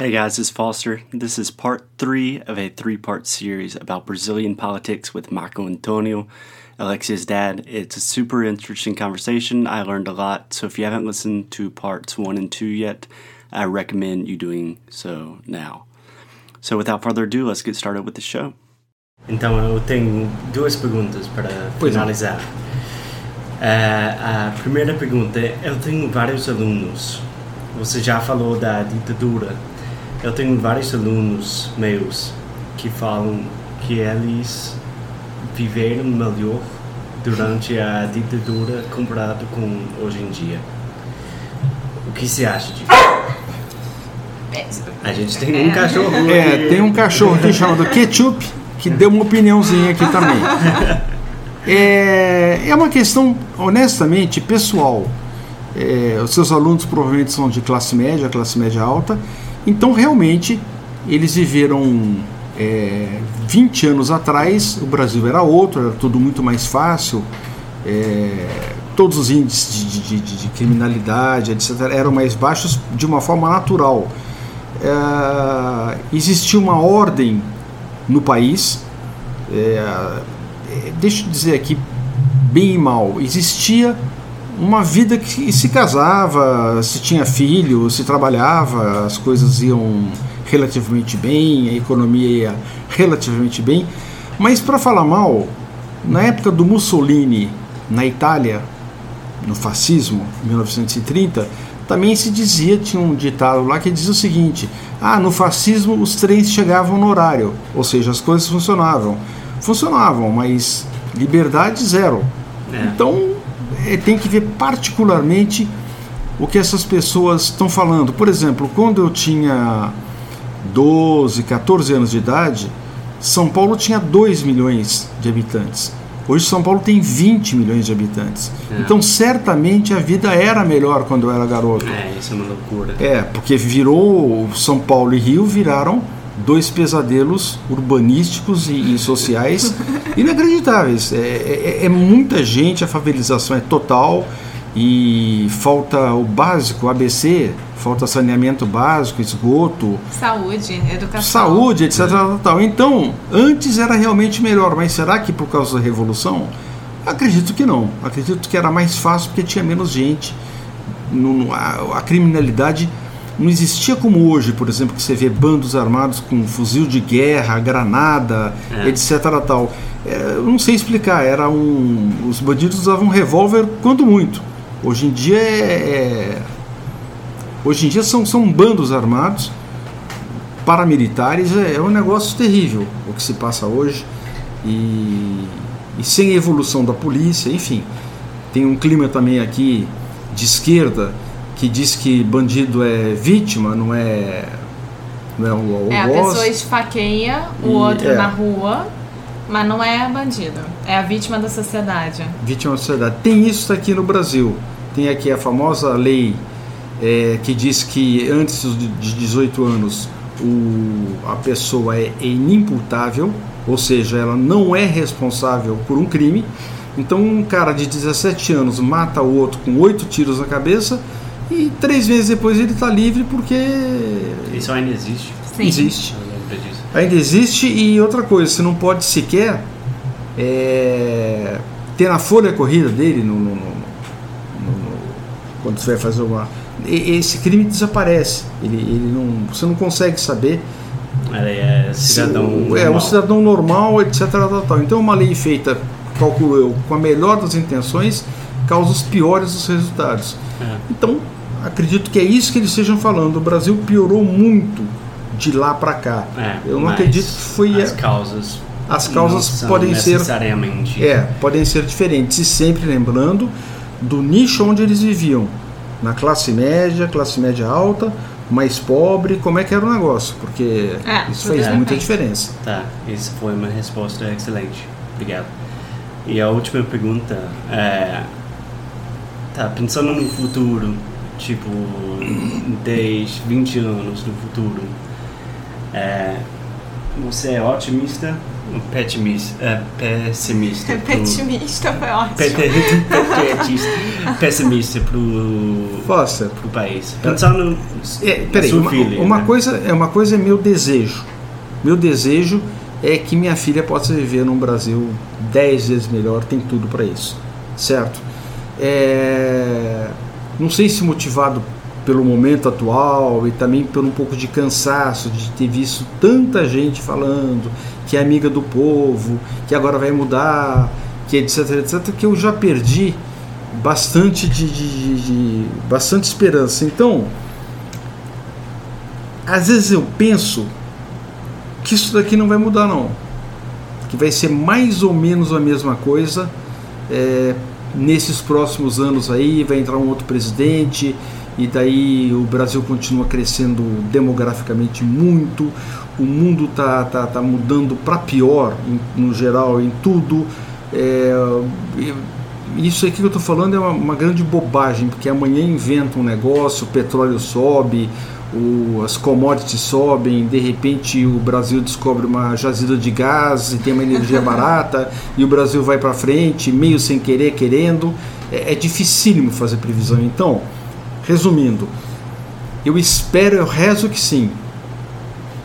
Hey guys, it's Foster. This is part three of a three part series about Brazilian politics with Marco Antonio, Alexia's dad. It's a super interesting conversation. I learned a lot. So if you haven't listened to parts one and two yet, I recommend you doing so now. So without further ado, let's get started with the show. Então eu tenho duas perguntas para finalizar. Ah, a primeira pergunta eu tenho vários alunos. Você já falou da ditadura. Eu tenho vários alunos meus que falam que eles viveram melhor durante a ditadura comparado com hoje em dia. O que você acha disso? A gente tem um cachorro. É, tem um cachorro aqui chamado Ketchup que deu uma opiniãozinha aqui também. É, é uma questão, honestamente, pessoal. É, os seus alunos provavelmente são de classe média, classe média alta. Então, realmente, eles viveram é, 20 anos atrás, o Brasil era outro, era tudo muito mais fácil. é, todos os índices de, de- de- de criminalidade, etc., eram mais baixos de uma forma natural. É, existia uma ordem no país, é, é, deixa eu dizer aqui, bem e mal, existia uma vida que se casava, se tinha filho, se trabalhava, as coisas iam relativamente bem, a economia ia relativamente bem, mas para falar mal, na época do Mussolini na Itália, no fascismo, em 1930, também se dizia, tinha um ditado lá que dizia o seguinte: ah, no fascismo os trens chegavam no horário, ou seja, as coisas funcionavam. Funcionavam, mas liberdade zero. É. Então, eh, tem que ver particularmente o que essas pessoas estão falando. Por exemplo, quando eu tinha 12, 14 anos de idade, São Paulo tinha 2 milhões de habitantes. Hoje São Paulo tem 20 milhões de habitantes. É. Então, certamente a vida era melhor quando eu era garoto. É, isso é uma loucura. É, porque virou São Paulo e Rio viraram dois pesadelos urbanísticos e, e sociais inacreditáveis. É, é- é muita gente, a favelização é total e falta o básico, ABC, falta saneamento básico, esgoto, Saúde, educação. saúde, etc. Tal. Então, antes era realmente melhor, mas será que por causa da revolução? Acredito que não. Acredito que era mais fácil porque tinha menos gente. Não- a, a criminalidade não existia como hoje, por exemplo, que você vê bandos armados com fuzil de guerra, granada, É. etc. Tal. É, eu não sei explicar. Era um, os bandidos usavam um revólver quando muito. Hoje em dia é, é- hoje em dia são, são bandos armados paramilitares é, é um negócio terrível o que se passa hoje e, e sem evolução da polícia, enfim. Tem um clima também aqui de esquerda que diz que bandido é vítima, não é não é um É, a algoz. pessoa esfaqueia o E- outro é. na rua, mas não é bandido. É a vítima da sociedade. vítima da sociedade. Tem isso aqui no Brasil. Tem aqui a famosa lei é, que diz que antes de de 18 anos o, a pessoa é inimputável, ou seja, ela não é responsável por um crime. Então um cara de 17 anos mata o outro com oito tiros na cabeça e três meses depois ele está livre porque Isso ainda existe. Sim. existe. Eu lembro disso. Ainda existe e outra coisa, você não pode sequer é, ter na folha corrida dele, no, no- no- no- no- quando você vai fazer uma. e- Esse crime desaparece. Ele, ele não, você não consegue saber. Ele é se cidadão. o- é um cidadão normal, etc. Tal, tal. Então é uma lei feita calculo eu, com a melhor das intenções, causa os piores dos resultados. É. Então, acredito que é isso que eles estejam falando. O Brasil piorou muito de lá para cá. É, eu não acredito que foi As a- causas. as não causas são podem ser necessariamente. é, podem ser diferentes e sempre lembrando do nicho onde eles viviam, na classe média, classe média alta, mais pobre, como é que era o negócio, porque É, isso tudo faz muita diferença. Tá, isso foi uma resposta excelente. Obrigado. E a última pergunta é. Tá, pensando no futuro, tipo 10, 20 anos no futuro, é, você é otimista ou petimista? É, pessimista? pro- Petimista foi ótimo. Pessimista pro, Foster, pro país. Pensando é, peraí, uma, filha, uma né? coisa é uma coisa é meu desejo. Meu desejo é que minha filha possa viver num Brasil 10 vezes melhor, tem tudo para isso, certo? É, não sei se motivado pelo momento atual e também por um pouco de cansaço de ter visto tanta gente falando que é amiga do povo, que agora vai mudar, que etc, etc, que eu já perdi bastante de, de- de- de- bastante esperança. Então, às vezes eu penso que isso daqui não vai mudar não, que vai ser mais ou menos a mesma coisa é, nesses próximos anos aí, vai entrar um outro presidente e daí o Brasil continua crescendo demograficamente muito, o mundo tá, tá, tá mudando para pior em- no geral em tudo. É, isso aqui que eu estou falando é uma, uma grande bobagem, porque amanhã inventa um negócio, o petróleo sobe, o- as commodities sobem, de repente o Brasil descobre uma jazida de gás e tem uma energia barata, e o Brasil vai para frente, meio sem querer, querendo. É, é dificílimo fazer previsão. Então, resumindo, eu espero, eu rezo que sim,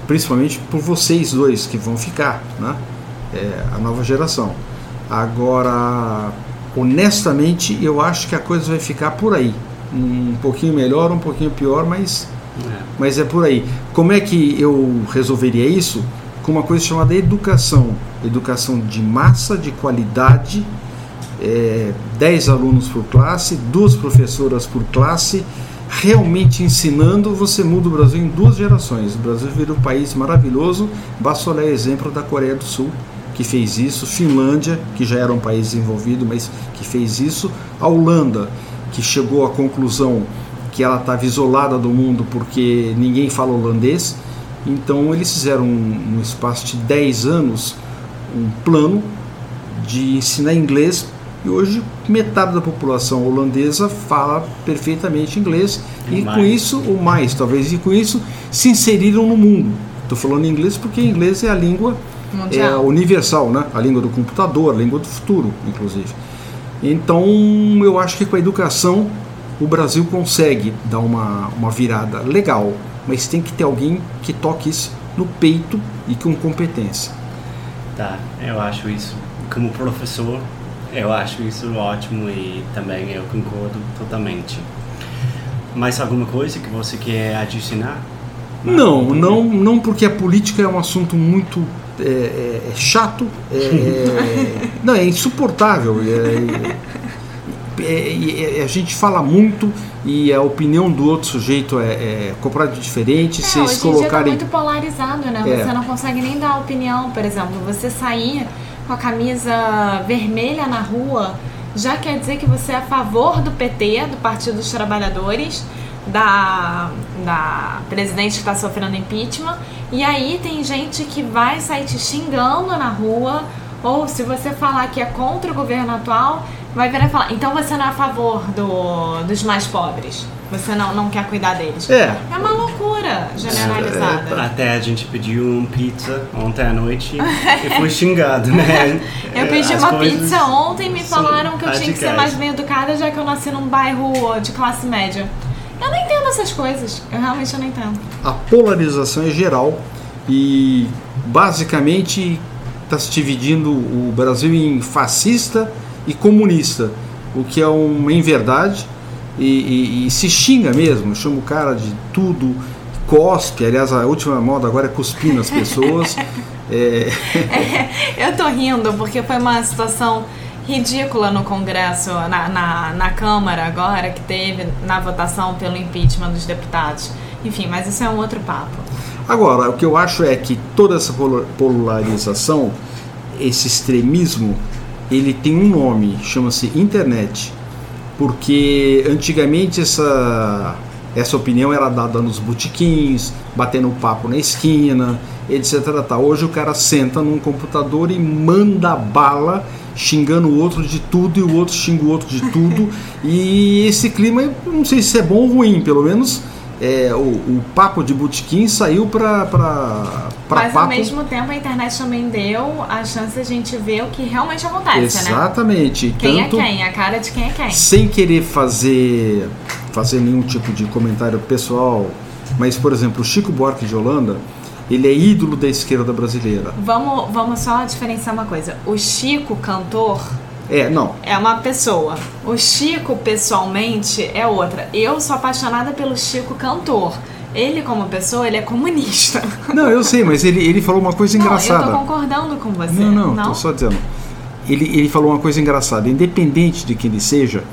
principalmente por vocês dois que vão ficar, né? É, a nova geração. Agora, honestamente, eu acho que a coisa vai ficar por aí. Um pouquinho melhor, um pouquinho pior, mas, É. mas é por aí. Como é que eu resolveria isso? Com uma coisa chamada educação. Educação de massa, de qualidade, é, 10 alunos por classe, duas professoras por classe, realmente ensinando, você muda o Brasil em duas gerações. O Brasil vira um país maravilhoso, basta olhar exemplo da Coreia do Sul, que fez isso, Finlândia, que já era um país desenvolvido, mas que fez isso, a Holanda, que chegou à conclusão que ela estava isolada do mundo porque ninguém fala holandês, então eles fizeram um, um espaço de 10 anos um plano de ensinar inglês e hoje metade da população holandesa fala perfeitamente inglês e Mais. com isso, ou mais talvez, e com isso se inseriram no mundo. Estou falando inglês porque inglês é a língua é, universal, né? a língua do computador, a língua do futuro, inclusive. Então eu acho que com a educação o Brasil consegue dar uma, uma virada legal, mas tem que ter alguém que toque isso no peito e com competência. Tá, eu acho isso, como professor, eu acho isso ótimo e também eu concordo totalmente. Mais alguma coisa que você quer adicionar? Não, não, não porque a política é um assunto muito é, é- é chato, é, é- não é insuportável. É- é- a gente fala muito e a opinião do outro sujeito é, é completamente diferente. É, se hoje eles em dia tá colocarem muito polarizado, né? É. Você não consegue nem dar opinião, por exemplo. Você sair com a camisa vermelha na rua já quer dizer que você é a favor do PT, do Partido dos Trabalhadores, da, da presidente que está sofrendo impeachment. E aí tem gente que vai sair te xingando na rua, ou se você falar que é contra o governo atual, vai virar e falar, então você não é a favor do, dos mais pobres. Você não, não quer cuidar deles. É. É uma loucura generalizada. Até a gente pediu um pizza ontem à noite e foi xingado, né? Eu pedi As uma pizza ontem e me falaram que eu tinha que ser radicais. mais bem educada já que eu nasci num bairro de classe média. Eu não entendo essas coisas. Eu realmente não entendo. a polarização é geral e basicamente está se dividindo o Brasil em fascista e comunista, o que é uma inverdade e, e- e se xinga mesmo, chama o cara de tudo, cospe, aliás a última moda agora é cuspir nas pessoas. É, Eu tô rindo porque foi uma situação ridícula no Congresso, na, na, na Câmara agora, que teve na votação pelo impeachment dos deputados. Enfim, mas isso é um outro papo. Agora, o que eu acho é que toda essa polarização, esse extremismo, ele tem um nome, chama-se internet. Porque antigamente essa, essa opinião era dada nos botiquins, batendo papo na esquina, etc. Tá. Hoje o cara senta num computador e manda bala xingando o outro de tudo e o outro xinga o outro de tudo. e esse clima, não sei se é bom ou ruim, pelo menos é, o, o, papo de botequim saiu para Mas papo... ao mesmo tempo a internet também deu a chance de a gente ver o que realmente acontece, né? Exatamente. né? Quem Tanto, é quem, a cara de quem é quem. Sem querer fazer, fazer nenhum tipo de comentário pessoal, mas, por exemplo, o Chico Buarque de Holanda, ele é ídolo da esquerda brasileira. Vamos, vamos só diferenciar uma coisa. O Chico, cantor, é, não. É uma pessoa. O Chico, pessoalmente, é outra. Eu sou apaixonada pelo Chico, cantor. Ele, como pessoa, ele é comunista. Não, eu sei, mas ele, ele falou uma coisa não, engraçada. Eu tô concordando com você. Não, não, não? tô só dizendo. Ele, ele falou uma coisa engraçada. Independente de quem ele seja,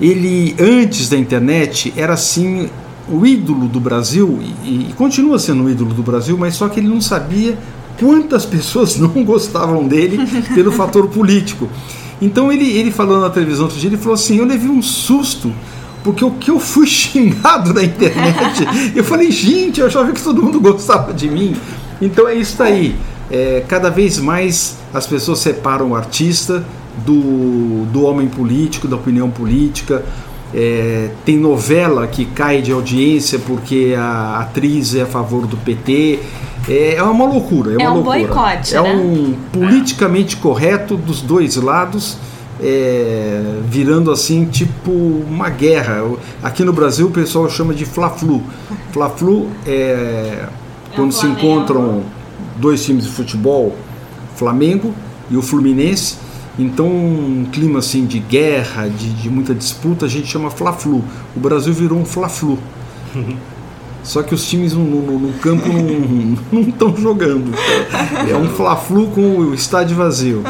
ele, antes da internet, era assim o ídolo do Brasil e, e continua sendo o ídolo do Brasil, mas só que ele não sabia quantas pessoas não gostavam dele pelo fator político. Então ele, ele falou na televisão outro dia, ele falou assim, eu levei um susto, porque o que eu fui xingado na internet, eu falei, gente, eu achava que todo mundo gostava de mim. Então é isso aí. É, cada vez mais as pessoas separam o artista do, do homem político, da opinião política. É, tem novela que cai de audiência porque a atriz é a favor do PT. É, é uma loucura. É, uma um loucura. boicote. É né? um politicamente correto dos dois lados. É, virando assim tipo uma guerra. Aqui no Brasil o pessoal chama de Fla-Flu. Fla-Flu é, é quando se encontram dois times de futebol, Flamengo e o Fluminense, então, um clima assim de guerra, de, de muita disputa, a gente chama Fla-Flu. O Brasil virou um Fla-Flu. Só que os times no, no, no campo não estão jogando. É um Fla-Flu com o estádio vazio.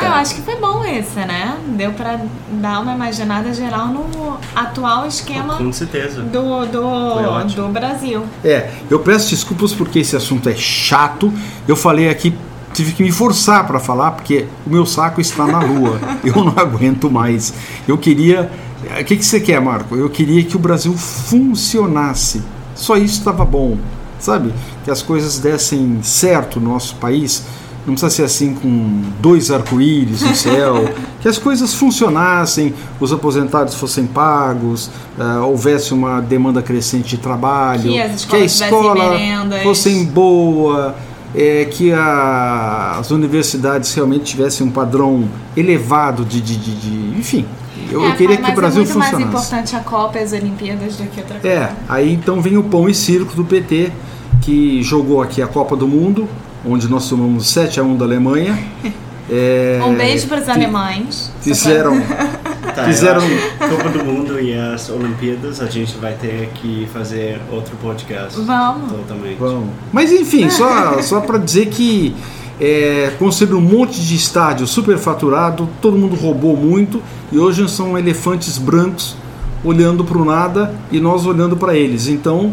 Ah, eu acho que foi bom esse, né? Deu para dar uma imaginada geral no atual esquema Com certeza. Do, do, do Brasil. É, eu peço desculpas porque esse assunto é chato. Eu falei aqui tive que me forçar para falar porque o meu saco está na lua. Eu não aguento mais. Eu queria. O que, que você quer, Marco? Eu queria que o Brasil funcionasse. Só isso estava bom, sabe? Que as coisas dessem certo no nosso país. Não precisa ser assim com dois arco-íris no céu. que as coisas funcionassem, os aposentados fossem pagos, uh, houvesse uma demanda crescente de trabalho, que, que a escola fosse boa é, que a, as universidades realmente tivessem um padrão elevado de, de, de, de enfim. Eu, é, eu queria que o Brasil é muito funcionasse. mais importante a Copa e as Olimpíadas do que outra coisa. É, aí então vem o pão e circo do PT, que jogou aqui a Copa do Mundo, onde nós tomamos 7 a 1 da Alemanha. É, um beijo para os alemães. Fizeram, Tá, Fizeram Copa do Mundo e as Olimpíadas, a gente vai ter que fazer outro podcast. Vamos. Totalmente. Vamos. Mas enfim, só, só para dizer que é, um monte de estádio superfaturado, todo mundo roubou muito e hoje são elefantes brancos olhando para o nada e nós olhando para eles. Então,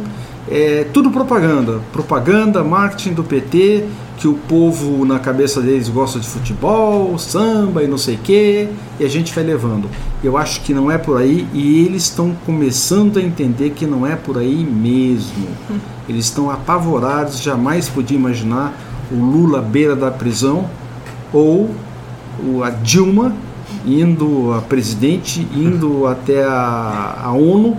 é tudo propaganda. Propaganda, marketing do PT que o povo na cabeça deles gosta de futebol, samba e não sei o que, e a gente vai levando. Eu acho que não é por aí e eles estão começando a entender que não é por aí mesmo. Eles estão apavorados, jamais podia imaginar o Lula à beira da prisão ou a Dilma indo a presidente, indo até a, a ONU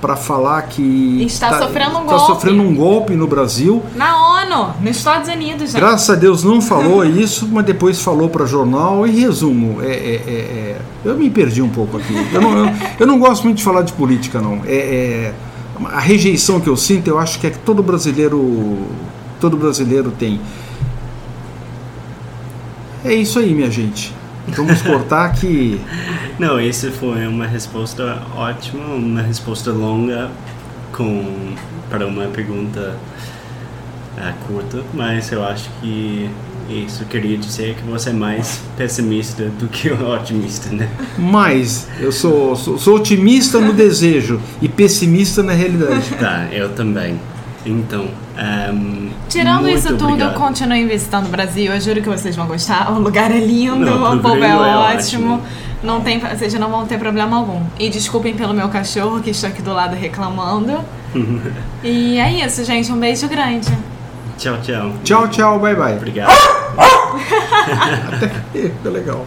para falar que está tá, sofrendo um tá golpe. sofrendo um golpe no Brasil. Na ONU, nos Estados Unidos. Gente. Graças a Deus não falou isso, mas depois falou para jornal. E resumo, é, é, é, é, eu me perdi um pouco aqui. Eu não, eu, eu não gosto muito de falar de política, não. É, é, a rejeição que eu sinto, eu acho que é que todo brasileiro, todo brasileiro tem. É isso aí, minha gente. Vamos cortar que. Não, esse foi uma resposta ótima, uma resposta longa com para uma pergunta uh, curta, mas eu acho que Isso queria dizer que você é mais pessimista do que otimista, né? Mas eu sou, sou, sou otimista no desejo e pessimista na realidade. Tá, eu também. Então, um, Tirando muito isso tudo, obrigado. continue visitando o Brasil. Eu juro que vocês vão gostar. O lugar é lindo, Não, o povo é é ótimo. ótimo. Não tem, vocês não vão ter problema algum. E desculpem pelo meu cachorro que está aqui do lado reclamando. e é isso, gente. Um beijo grande. Tchau, tchau. Tchau, tchau, bye bye. Obrigado. Tá legal.